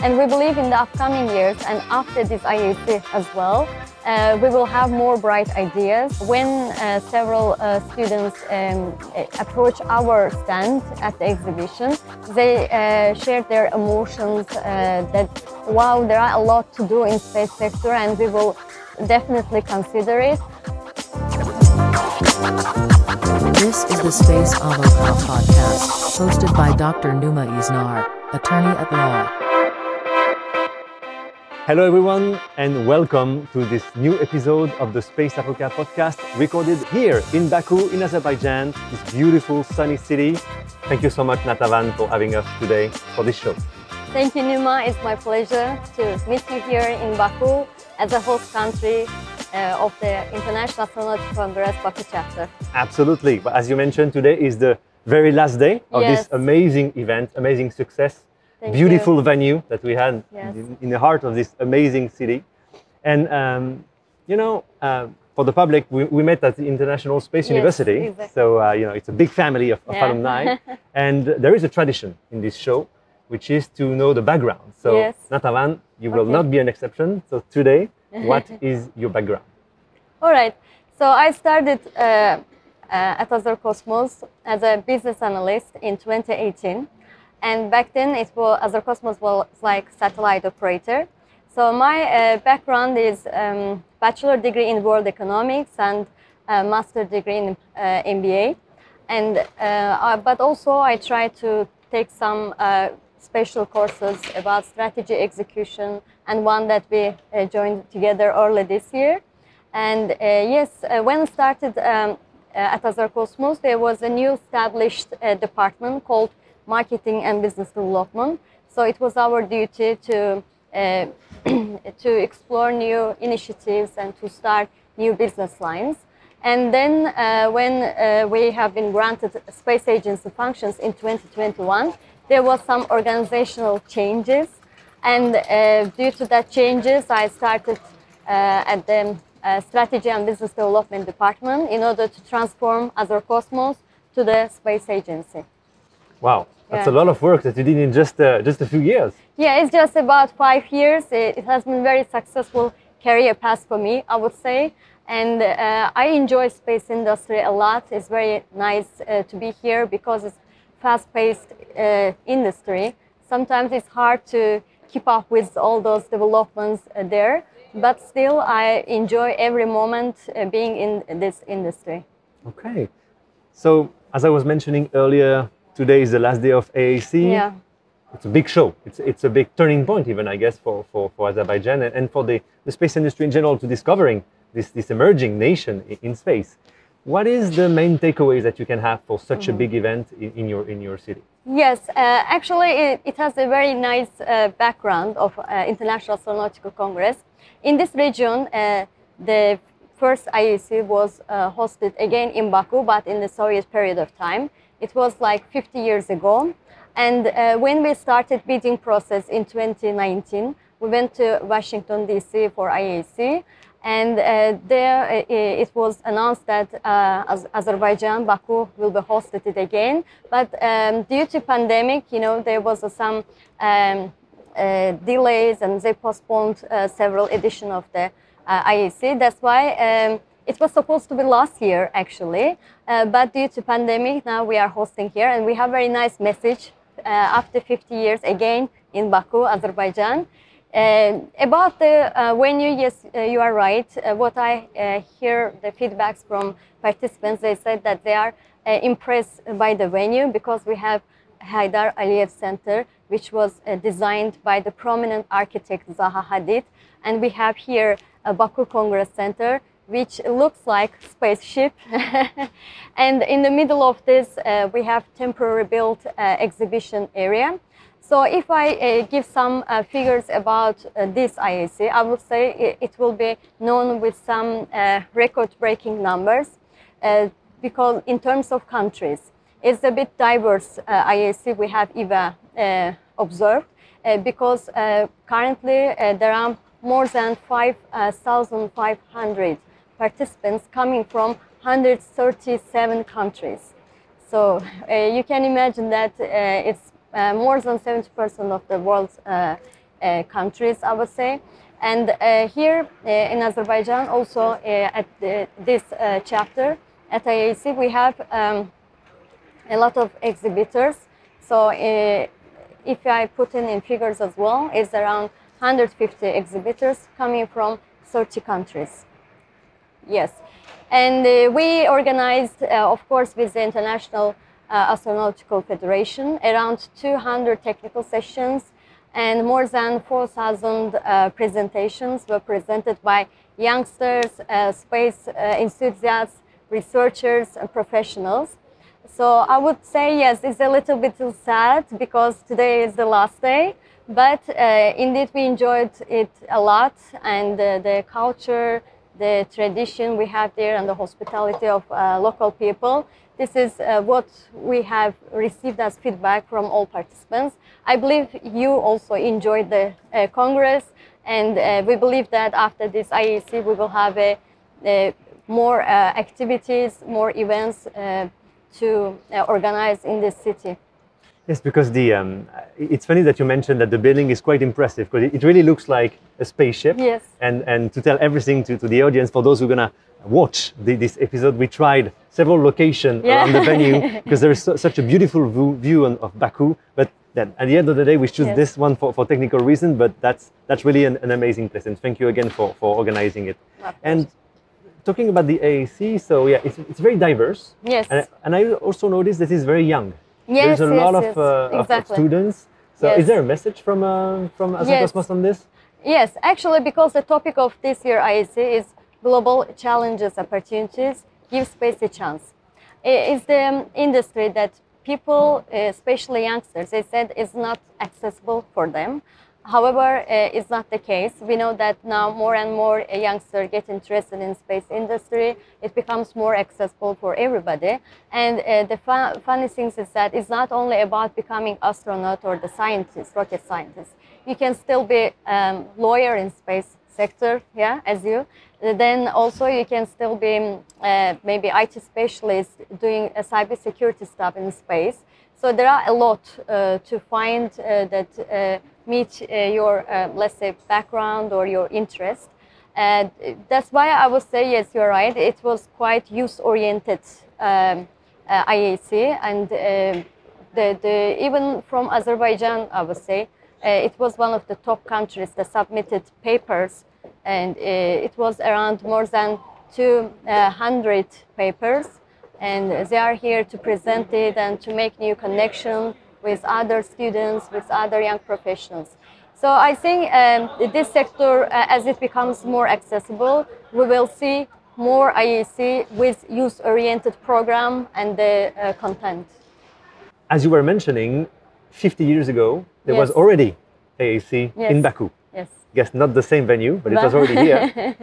And we believe in the upcoming years and after this IAC as well, uh, we will have more bright ideas. When uh, several uh, students um, approach our stand at the exhibition, they uh, share their emotions uh, that, wow, there are a lot to do in space sector and we will definitely consider it. This is the Space Avocat podcast, hosted by Dr. Numa Isnard, attorney at law. Hello, everyone, and welcome to this new episode of the Space Avocat podcast, recorded here in Baku, in Azerbaijan, this beautiful sunny city. Thank you so much, Natavan, for having us today for this show. Thank you, Numa. It's my pleasure to meet you here in Baku as a host country uh, of the International Astronautical Congress Baku chapter. Absolutely. But as you mentioned, today is the very last day of Yes. this amazing event, amazing success, Thank beautiful you. venue that we had Yes. in, the heart of this amazing city. And, um, you know, uh, for the public, we, we met at the International Space Yes, University. exactly. So, uh, you know, it's a big family of, of Yeah. alumni. and there is a tradition in this show, which is to know the background. So, Yes. Natavan, you will Okay. not be an exception. So, today, what is your background? All right. So I started uh, uh, at Azercosmos as a business analyst in 2018, and back then it was Azercosmos was like satellite operator. So my uh, background is um, bachelor degree in world economics and a master degree in uh, MBA, and uh, uh, but also I try to take some uh, special courses about strategy execution, and one that we uh, joined together early this year. And uh, yes, uh, when I started um, uh, at Azercosmos, there was a new established uh, department called Marketing and Business Development. So it was our duty to uh, to explore new initiatives and to start new business lines. And then uh, when uh, we have been granted space agency functions in 2021, there was some organizational changes. And uh, due to that changes, I started uh, at the uh, Strategy and Business Development Department in order to transform Azercosmos to the space agency. Wow, that's Yeah. a lot of work that you did in just, uh, just a few years. Yeah, it's just about five years. It, it has been very successful career path for me, I would say. And uh, I enjoy space industry a lot. It's very nice uh, to be here because it's fast-paced uh, industry. Sometimes it's hard to keep up with all those developments uh, there, but still I enjoy every moment uh, being in this industry. Okay. So, as I was mentioning earlier, today is the last day of IAC. Yeah. It's a big show. It's, it's a big turning point, even, I guess, for, for, for Azerbaijan and, and for the, the space industry in general to discovering this, this emerging nation in, in space. What is the main takeaways that you can have for such a big event in, in, your, in your city? Yes, uh, actually, it, it has a very nice uh, background of uh, International Astronautical Congress. In this region, uh, the first IAC was uh, hosted again in Baku, but in the Soviet period of time. It was like 50 years ago. And uh, when we started bidding process in 2019, we went to Washington, D.C. for IAC. And uh, there uh, it was announced that uh, Azerbaijan, Baku will be hosted it again. But um, due to pandemic, you know, there was some um, uh, delays and they postponed uh, several edition of the IAC. That's why um, it was supposed to be last year actually, uh, but due to pandemic, now we are hosting here and we have very nice message uh, after 50 years again in Baku, Azerbaijan. Uh, about the uh, venue, yes, uh, you are right. Uh, what I uh, hear the feedbacks from participants, they said that they are uh, impressed by the venue because we have Heydar Aliyev Center, which was designed by the prominent architect Zaha Hadid, and we have here a Baku Congress Center, which looks like spaceship. and in the middle of this, uh, we have temporary built uh, exhibition area. So if I uh, give some uh, figures about uh, this IAC, I would say it, will be known with some uh, record-breaking numbers because in terms of countries, it's a bit diverse IAC we have EVA observed because currently there are more than 5,500 participants coming from 137 countries. So uh, you can imagine that uh, it's uh, more than 70% of the world's uh, uh, countries, I would say. And uh, here in Azerbaijan, also at the, this chapter at IAC, we have um, a lot of exhibitors. So if I put in in figures as well, it's around 150 exhibitors coming from 30 countries. Yes, and uh, we organized, uh, of course, with the International uh, Astronautical Federation, around 200 technical sessions and more than 4,000 uh, presentations were presented by youngsters, uh, space uh, enthusiasts, researchers, and professionals. So I would say yes, it's a little bit sad because today is the last day, but indeed we enjoyed it a lot, and the culture, the tradition we have there, and the hospitality of uh, local people. This is uh, what we have received as feedback from all participants. I believe you also enjoyed the uh, Congress, and uh, we believe that after this IAC we will have a, a more uh, activities, more events uh, to organize in this city. Yes, because the um, it's funny that you mentioned that the building is quite impressive because it, really looks like a spaceship. Yes. And and to tell everything to, to the audience for those who are gonna watch the, this episode, we tried several locations Yeah. around the venue because there is so, such a beautiful view, view on, of Baku. But then at the end of the day, we choose Yes. this one for, for technical reason. But that's that's really an, an amazing place, and thank you again for, for organizing it. And talking about the IAC, so yeah, it's, it's very diverse. Yes. And, and I also noticed that it's very young. Yes, There's a yes, lot of, uh, of- of, students. So Yes. is there a message from uh, from Yes. On this? Yes, actually, because the topic of this year IAC is global challenges, opportunities, give space a chance. It is the um, industry that people, uh, especially youngsters, they said is not accessible for them. However, uh, it's not the case. We know that now more and more uh, youngsters get interested in space industry. It becomes more accessible for everybody. And uh, the fun, funny thing is that it's not only about becoming astronaut or the scientist, rocket scientist. You can still be um, lawyer in space sector, yeah, as you. Then also you can still be uh, maybe IT specialist doing a cybersecurity stuff in space. So there are a lot uh, to find uh, that uh, meet uh, your, uh, let's say, background or your interest. And that's why I would say, yes, you're right. It was quite youth-oriented um, IAC, and uh, the, the, even from Azerbaijan, I would say, it was one of the top countries that submitted papers, and it was around more than 200 papers and they are here to present it and to make new connection with other students, with other young professionals. So I think um, this sector, uh, as it becomes more accessible, we will see more IAC with youth-oriented program and the uh, content. As you were mentioning, 50 years ago, there was already IAC in Yes. Baku. Yes. Guess not the same venue, but it was already here.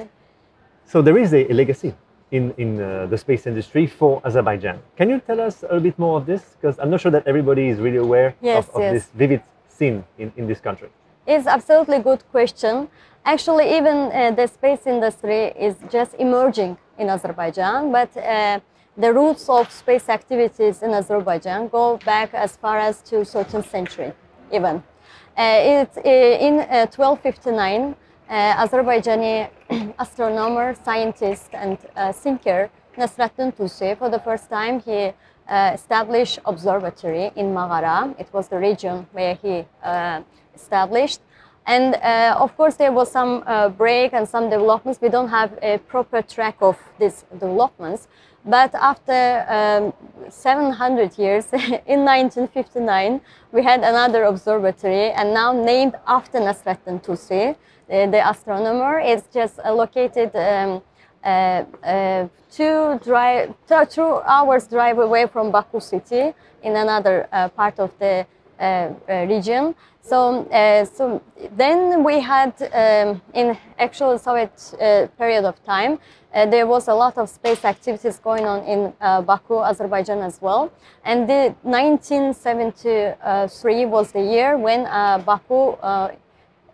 so there is a, a legacy in, in uh, the space industry for Azerbaijan. Can you tell us a little bit more of this? Because I'm not sure that everybody is really aware Yes, of, of yes. this vivid scene in, in this country. It's absolutely good question. Actually, even uh, the space industry is just emerging in Azerbaijan, but uh, the roots of space activities in Azerbaijan go back as far as to 13th century, even. Uh, it, uh, in uh, 1259, uh, Azerbaijani astronomer, scientist, and uh, thinker Nasraddin Tusi, for the first time, he uh, established observatory in Maragha. It was the region where he uh, established. And uh, of course, there was some uh, break and some developments. We don't have a proper track of these developments. But after um, 700 years, in 1959, we had another observatory, and now named after Nasreddin Tusi, the, the astronomer. It's just uh, located um, uh, uh, two, drive, two, two hours drive away from Baku city in another uh, part of the uh, uh, region. So, uh, so then we had um, in actual Soviet uh, period of time, uh, there was a lot of space activities going on in uh, Baku, Azerbaijan as well. And the 1973 was the year when uh, Baku uh,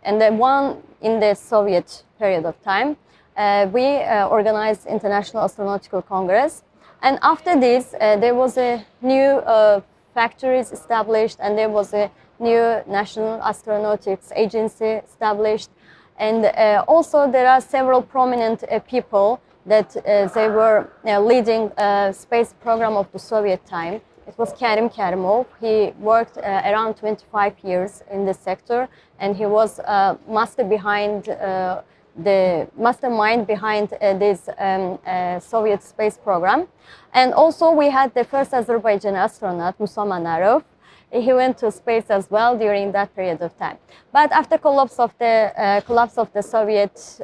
and then one in the Soviet period of time, uh, we uh, organized International Astronautical Congress. And after this, uh, there was a new uh, factories established, and there was a new National Astronautics Agency established. And uh, also there are several prominent uh, people that they were leading space program of the Soviet time. It was Kerim Kerimov. He worked uh, around 25 years in this sector, and he was uh, master behind uh, the mastermind behind uh, this um, uh, Soviet space program. And also we had the first Azerbaijani astronaut, Musa Manarov. He went to space as well during that period of time. But after collapse of the uh, collapse of the Soviet,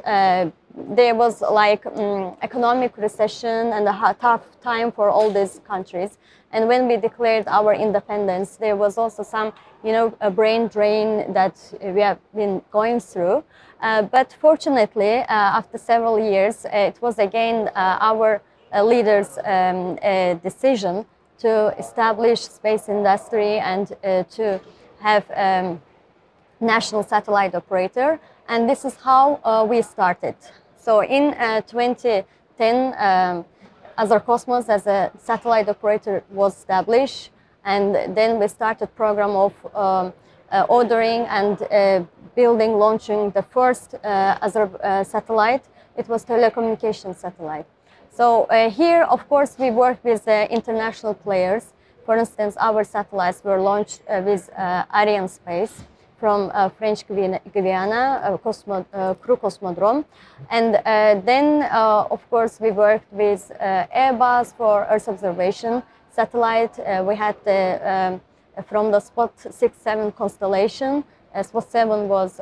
there was like um, economic recession and a tough time for all these countries. And when we declared our independence, there was also some, you know, a brain drain that we have been going through. Uh, but fortunately, uh, after several years, uh, it was again uh, our uh, leaders' um, decision to establish space industry and to have um, national satellite operator. And this is how we started. So in uh, 2010, um, Azercosmos as a satellite operator was established, and then we started program of um, uh, ordering and uh, building, launching the first uh, uh, satellite. It was telecommunication satellite. So uh, here, of course, we work with international players. For instance, our satellites were launched with uh, Arianespace from uh, French Guiana, uh, Cosmo, uh, Kourou Cosmodrome. And uh, then, uh, of course, we worked with uh, Airbus for Earth observation satellite. We had the, um, from the Spot 6-7 constellation. Uh, Spot 7 was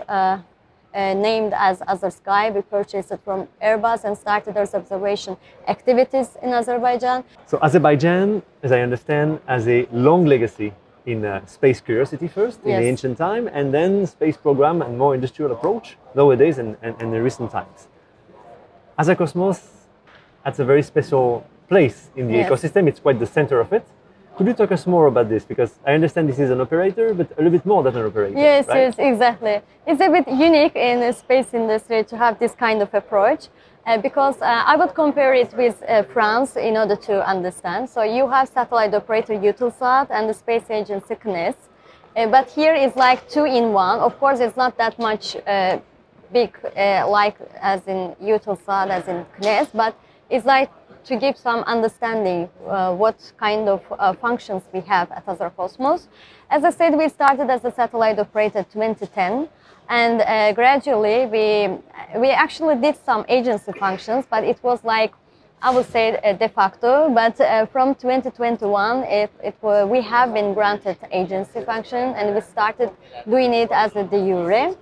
named as Azersky. We purchased it from Airbus and started Earth observation activities in Azerbaijan. So Azerbaijan, as I understand, has a long legacy in uh, space curiosity first in Yes. the ancient time, and then space program and more industrial approach nowadays and, and, and in recent times. Azercosmos, has a very special place in the Yes. ecosystem. It's quite the center of it. Could you talk us more about this? Because I understand this is an operator, but a little bit more than an operator. Yes, right? yes, exactly. It's a bit unique in the space industry to have this kind of approach. Uh, because uh, I would compare it with uh, France in order to understand. So you have satellite operator Eutelsat and the space agency CNES. But here it's like two in one. Of course, it's not that much big like as in Eutelsat, as in CNES, but it's like to give some understanding uh, what kind of uh, functions we have at Azercosmos. As I said, we started as a satellite operator 2010, and uh, gradually we we actually did some agency functions, but it was like I would say uh, de facto. But uh, from 2021, it, it wa- we have been granted agency function, and we started doing it as a de jure.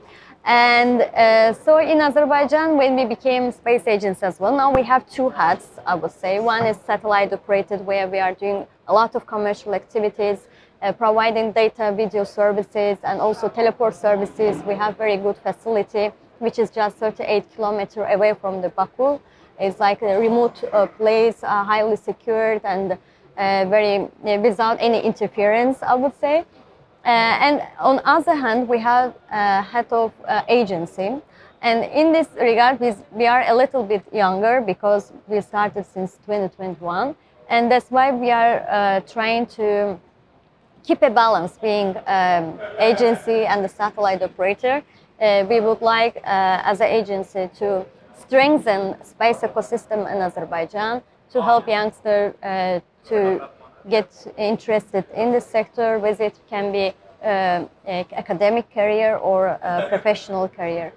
And uh, so in Azerbaijan, when we became space agents as well, now we have two hats, I would say. One is satellite operated, where we are doing a lot of commercial activities, uh, providing data video services and also teleport services. We have very good facility, which is just 38 kilometers away from the Baku. It's like a remote uh, place, uh, highly secured and uh, very uh, without any interference, I would say. Uh, and on other hand, we have a head of agency. And in this regard, we, are a little bit younger because we started since 2021. And that's why we are trying to keep a balance being um, agency and the satellite operator. Uh, we would like, uh, as an agency, to strengthen space ecosystem in Azerbaijan to help youngsters uh, to get interested in the sector, whether it can be uh, academic career or a professional career.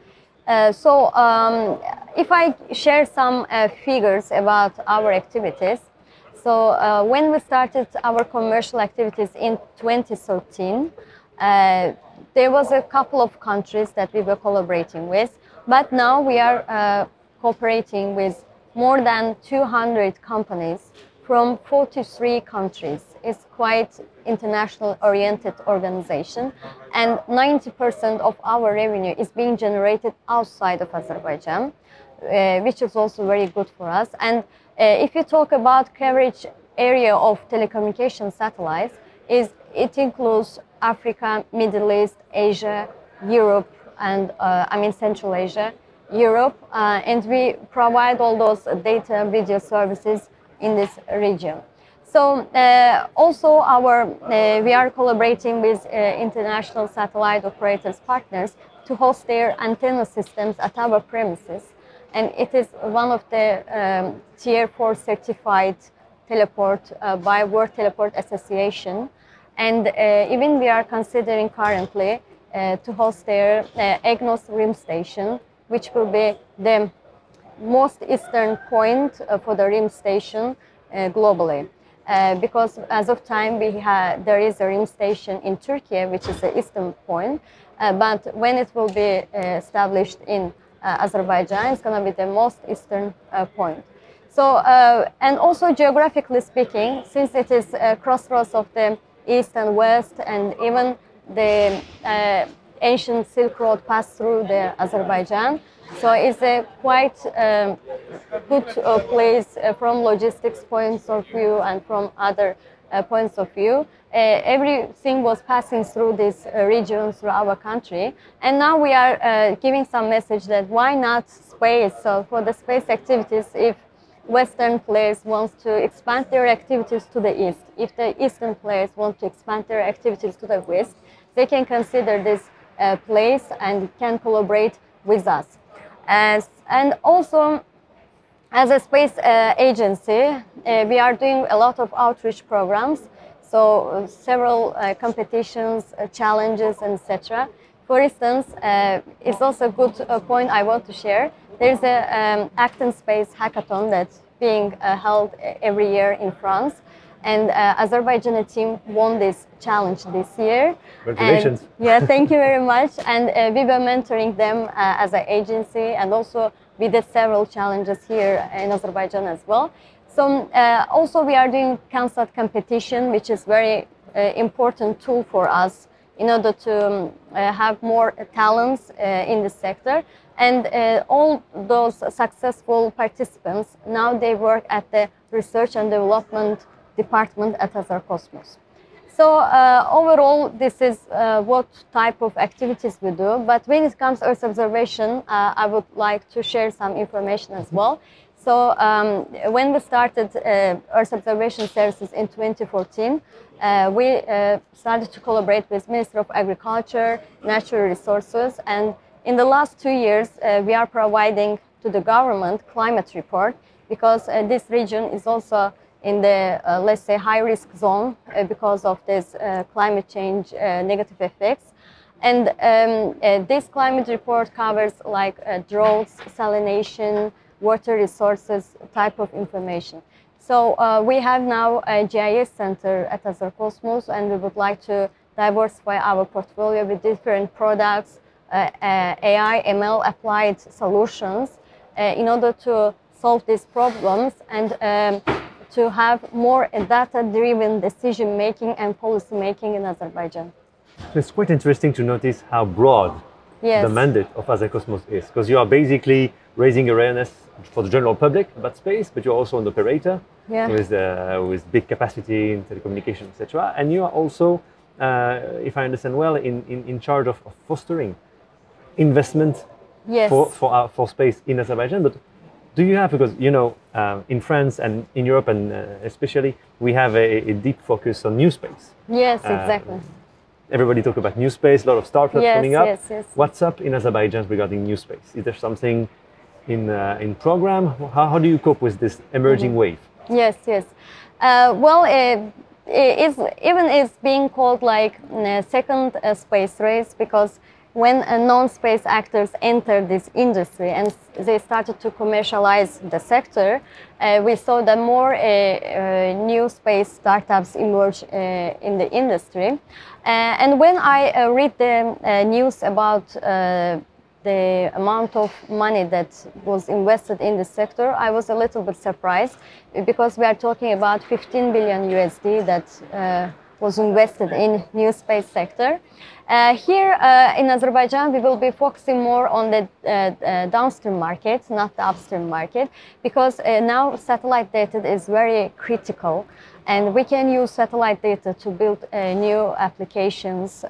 Uh, so, um, if I share some uh, figures about our activities, so uh, when we started our commercial activities in 2013, uh, there was a couple of countries that we were collaborating with, but now we are uh, cooperating with more than 200 companies from 43 countries. It's quite international oriented organization and 90% of our revenue is being generated outside of Azerbaijan, uh, which is also very good for us. And if you talk about coverage area of telecommunication satellites, is it includes Africa, Middle East, Asia, Europe, and uh, I mean Central Asia, Europe, uh, and we provide all those data video services in this region. So So uh, also our uh, we are collaborating with uh, international satellite operators partners to host their antenna systems at our premises, and it is one of the um, tier four certified teleport uh, by World Teleport Association, and uh, even we are considering currently uh, to host their uh, EGNOS RIM station, which will be the most eastern point uh, for the RIM station uh, globally. Uh, because as of time we have there is a RIM station in Turkey, which is the eastern point, but when it will be established in Azerbaijan, it's going to be the most eastern uh, point. So, uh, and also geographically speaking, since it is a crossroads of the east and west, and even the uh, ancient Silk Road passed through the Azerbaijan, so it's a quite um, good uh, place uh, from logistics points of view and from other uh, points of view. Uh, everything was passing through this uh, region, through our country, and now we are uh, giving some message that why not space? So for the space activities, if Western players want to expand their activities to the east, if the Eastern players want to expand their activities to the west, they can consider this uh, place and can collaborate with us. As, and also, as a space uh, agency, uh, we are doing a lot of outreach programs. So uh, several uh, competitions, uh, challenges, etc. For instance, uh, it's also a good uh, point I want to share. There's a um, ActInSpace Hackathon that's being uh, held every year in France, and uh, Azerbaijani team won this challenge this year. Congratulations. And, yeah, thank you very much. And uh, we were mentoring them uh, as an agency, and also we did several challenges here in Azerbaijan as well. So uh, also we are doing CANSAT competition, which is very uh, important tool for us in order to um, uh, have more talents uh, in the sector. And uh, all those successful participants now they work at the research and development department at Azercosmos. So uh, overall, this is uh, what type of activities we do. But when it comes to Earth observation, uh, I would like to share some information as well. So um, when we started uh, Earth observation services in 2014, uh, we uh, started to collaborate with Ministry of Agriculture, Natural Resources, and in the last two years, we are providing to the government climate report because this region is also in the uh, let's say high risk zone uh, because of this uh, climate change uh, negative effects. And um, uh, this climate report covers like uh, droughts salination water resources type of information. So we have now a gis center at Azercosmos and we would like to diversify our portfolio with different products ai ml applied solutions in order to solve these problems. And um, to have more data-driven decision making and policy making in Azerbaijan. It's quite interesting to notice how broad Yes. the mandate of Azercosmos is, because you are basically raising awareness for the general public about space, but you're also an operator Yeah. with uh, with big capacity in telecommunication, etc. And you are also, uh, if I understand well, in, in, in charge of, of fostering investment Yes. for for, our, for space in Azerbaijan. But do you have because you know um, in France and in Europe and uh, especially we have a, a deep focus on new space. yes, uh, exactly. Everybody talk about new space, a lot of startups Yes, coming up. yes, yes. What's up in Azerbaijan regarding new space? Is there something in uh, in program? How, how do you cope with this emerging Mm-hmm. wave? Yes, yes. Uh, well, uh, it's even it's being called like a second uh, space race because when uh, non-space actors entered this industry and they started to commercialize the sector, uh, we saw that more uh, uh, new space startups emerge uh, in the industry. And when I read the news about the amount of money that was invested in the sector, I was a little bit surprised because we are talking about 15 billion USD that was invested in new space sector. Uh, here uh, in Azerbaijan, we will be focusing more on the uh, uh, downstream market, not the upstream market, because uh, now satellite data is very critical, and we can use satellite data to build uh, new applications.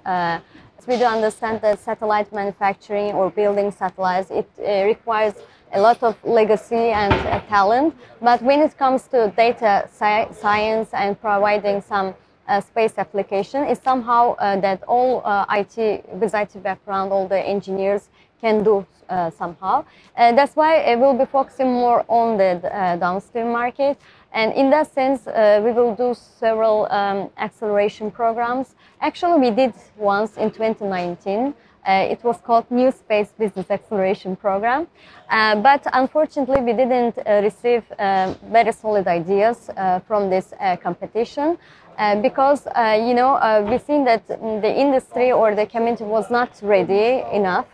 We do understand that satellite manufacturing or building satellites, it requires a lot of legacy and talent. But when it comes to data sci- science and providing some space application, is somehow uh, that all uh, IT, with IT background, all the engineers can do uh, somehow. Uh, that's why uh, we'll be focusing more on the uh, downstream market. And in that sense, uh, we will do several um, acceleration programs. Actually, we did once in 2019. Uh, it was called New Space Business Acceleration Program. Uh, but unfortunately, we didn't uh, receive um, very solid ideas from this competition. Uh, because uh, you know uh, we've seen that the industry or the community was not ready enough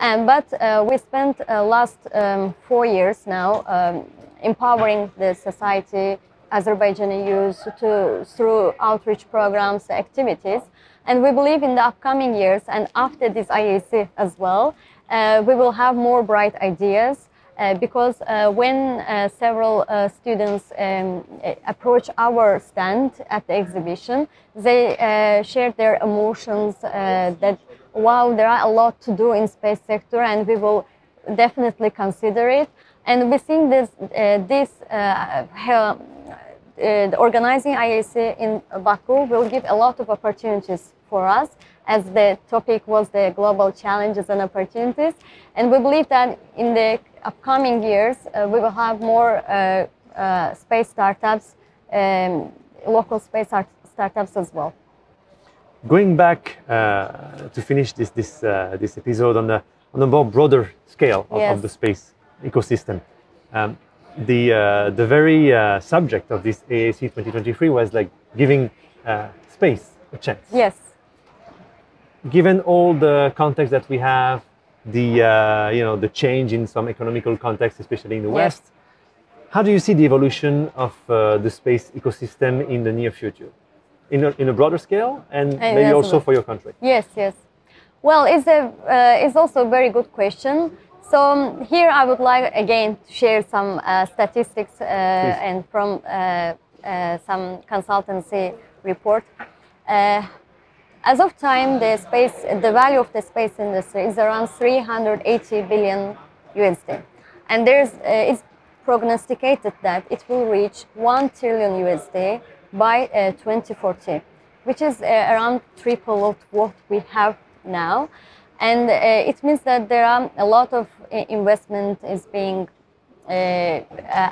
and but uh, we spent last um, four years now um, empowering the society, Azerbaijani youth to through outreach programs, activities, and we believe in the upcoming years and after this IAC as well, uh, we will have more bright ideas. Uh, because uh, when uh, several uh, students um, approach our stand at the exhibition, they uh, share their emotions that wow, there are a lot to do in space sector, and we will definitely consider it. And we think this this organizing IAC in Baku will give a lot of opportunities for us, as the topic was the global challenges and opportunities. And we believe that in the upcoming years, uh, we will have more uh, uh, space startups, um, local space art- startups as well. Going back uh, to finish this this uh, this episode on the on a more broader scale of, Yes. of the space ecosystem, um, the uh, the very uh, subject of this IAC 2023 was like giving uh, space a chance. Yes. Given all the context that we have, the uh, you know the change in some economical context, especially in the Yes. West, how do you see the evolution of uh, the space ecosystem in the near future, in a, in a broader scale, and maybe also for your country? Yes, yes. Well, it's a uh, it's also a very good question. So um, here I would like again to share some uh, statistics uh, and from uh, uh, some consultancy report. As of time, the space, the value of the space industry is around 380 billion USD, and there's uh, it's prognosticated that it will reach 1 trillion USD by uh, 2040, which is uh, around triple of what we have now, and uh, it means that there are a lot of uh, investment is being uh,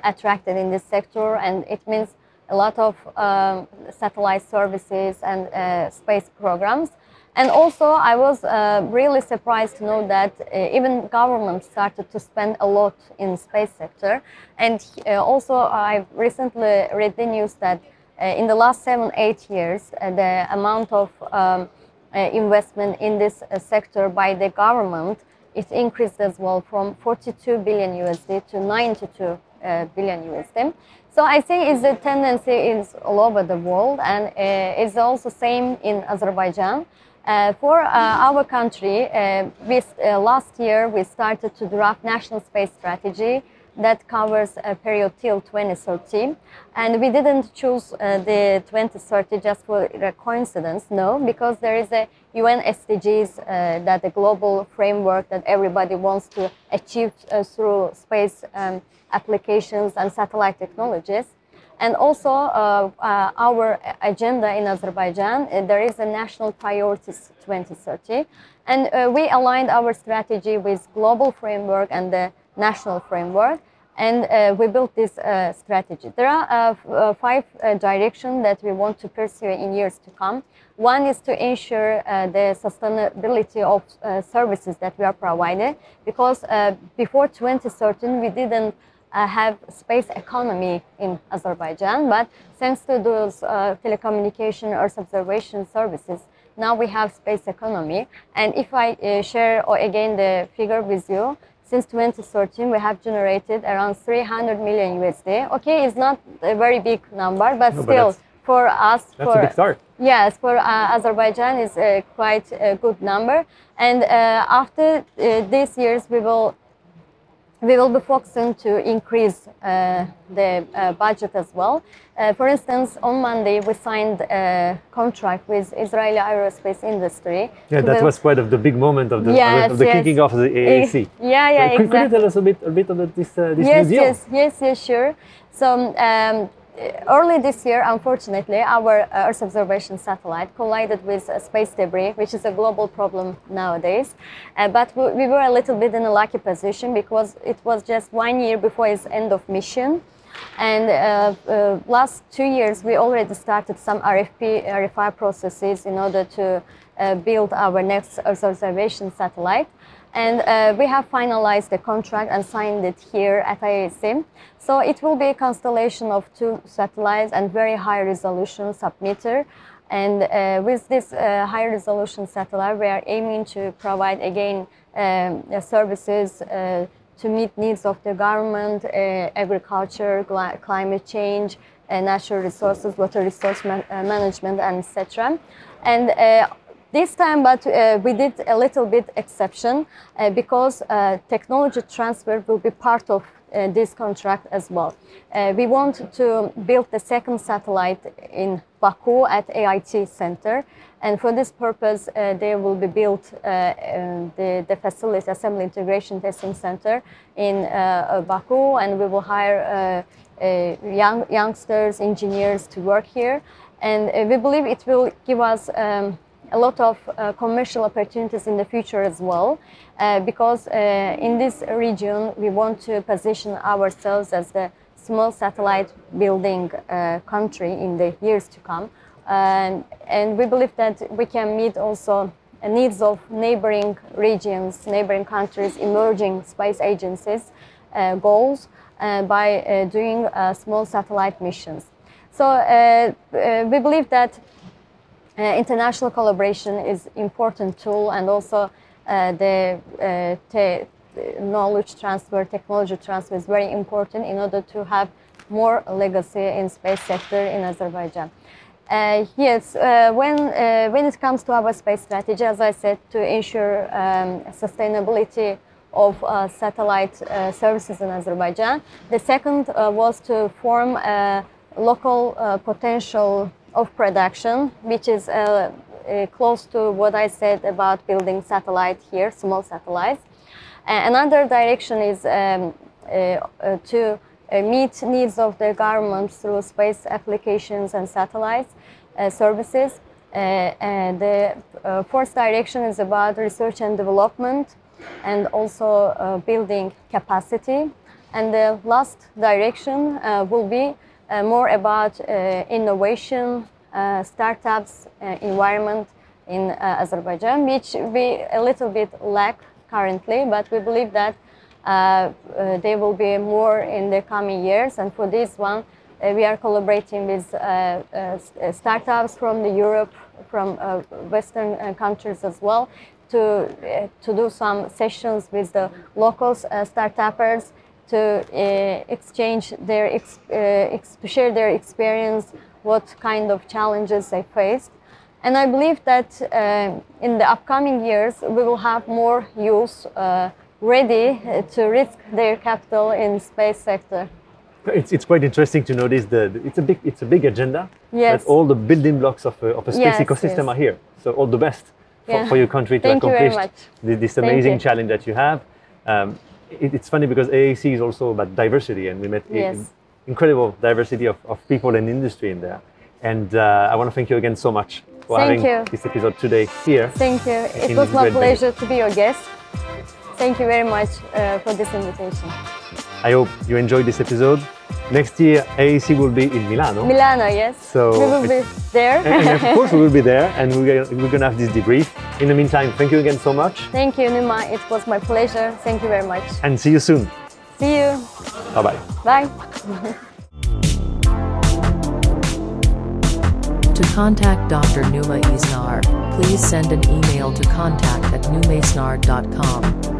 attracted in this sector, and it means a lot of um, satellite services and uh, space programs. And also, I was uh, really surprised to know that uh, even government started to spend a lot in space sector. And uh, also, I recently read the news that uh, in the last seven, eight years, uh, the amount of um, investment in this sector by the government it increased as well from 42 billion USD to 92 uh, billion USD. So I think it's a tendency is all over the world, and uh, it's also same in Azerbaijan. Uh, for uh, our country, uh, last year we started to draft national space strategy that covers a period till 2030. And we didn't choose the 2030 just for a coincidence, no, because there is a UN SDGs uh, that the global framework that everybody wants to achieve uh, through space um, applications and satellite technologies. And also, uh, uh, our agenda in Azerbaijan, uh, there is a national priorities 2030. And uh, we aligned our strategy with global framework and the national framework. And uh, we built this uh, strategy. There are uh, uh, five uh, directions that we want to pursue in years to come. One is to ensure uh, the sustainability of services that we are providing, because before 2013 we didn't have space economy in Azerbaijan, but thanks to those telecommunication Earth observation services, now we have space economy. And if I share again the figure with you, since 2013 we have generated around 300 million USD. Okay, it's not a very big number, but No, still that's- for us, That's for a big start. Yes, for uh, Azerbaijan is uh, quite a good number. And uh, after uh, these years, we will we will be focusing to increase uh, the uh, budget as well. Uh, for instance, on Monday we signed a contract with Israeli aerospace industry. Yeah, that was quite of the big moment of the, Yes, of the yes. kicking off of the IAC. Yeah, yeah, could, could you tell us a bit, a bit about this, uh, this yes, deal? yes, yes, yes, sure. So um, early this year, unfortunately, our uh, Earth observation satellite collided with uh, space debris, which is a global problem nowadays. Uh, but we, we were a little bit in a lucky position because it was just one year before its end of mission. And uh, uh, last two years, we already started some RFP, RFI processes in order to uh, build our next Earth observation satellite. And uh, we have finalized the contract and signed it here at IAC. So it will be a constellation of two satellites and very high resolution submeter. And uh, with this uh, high resolution satellite, we are aiming to provide again um, services uh, to meet needs of the government, uh, agriculture, climate change, uh, natural resources, water resource man- management, and etc. And this time, but uh, we did a little bit exception uh, because uh, technology transfer will be part of uh, this contract as well. Uh, we want to build the second satellite in Baku at AIT Center, and for this purpose, uh, there will be built uh, the, the facility assembly integration testing center in Baku, and we will hire young youngsters, engineers to work here, and we believe it will give us. Um, a lot of uh, commercial opportunities in the future as well, uh, because uh, in this region we want to position ourselves as the small satellite building uh, country in the years to come, and, and we believe that we can meet also the needs of neighboring regions, neighboring countries, emerging space agencies uh, goals uh, by doing small satellite missions. So we believe that international collaboration is important tool and also uh, the uh, te- knowledge transfer technology transfer is very important in order to have more legacy in space sector in azerbaijan. Uh, yes, uh, when, uh, when it comes to our space strategy, as I said, to ensure um, sustainability of uh, satellite uh, services in Azerbaijan, the second uh, was to form a local uh, potential of production, which is uh, uh, close to what I said about building satellite here, small satellites. Uh, Another direction is um, uh, uh, to uh, meet needs of the government through space applications and satellites uh, services. And the fourth direction is about research and development and also building capacity. And the last direction will be more about uh, innovation, uh, startups, uh, environment in uh, Azerbaijan, which we a little bit lack currently, but we believe that uh, uh, there will be more in the coming years. And for this one, uh, we are collaborating with uh, uh, uh, startups from the Europe, from uh, Western uh, countries as well, to uh, to do some sessions with the local uh, startuppers to uh, exchange their ex- uh, ex- share their experience, what kind of challenges they faced. And I believe that uh, in the upcoming years, we will have more youth uh, ready uh, to risk their capital in space sector. It's, it's quite interesting to notice the- it's a big it's a big agenda. Yes. But all the building blocks of a, of a space Yes, ecosystem yes. are here. So all the best for, Yeah. for your country to Thank accomplish this amazing challenge that you have. Um, it, it's funny because IAC is also about diversity, and we met Yes. incredible diversity of, of people and industry in there. And uh, I want to thank you again so much for Thank having you. this episode today here. Thank you. It was my pleasure to be your guest. Thank you very much uh, for this invitation. I hope you enjoyed this episode. Next year, IAC will be in Milano. Milano, yes. So we will be there. and, and of course, we will be there, and we're, gonna- we're going to have this debrief. In the meantime, thank you again so much, Thank you, Numa. It was my pleasure. Thank you very much. and see you soon. See you. Bye bye. Bye. To contact Dr. Numa Isnard, please send an email to contact at numaisnar.com.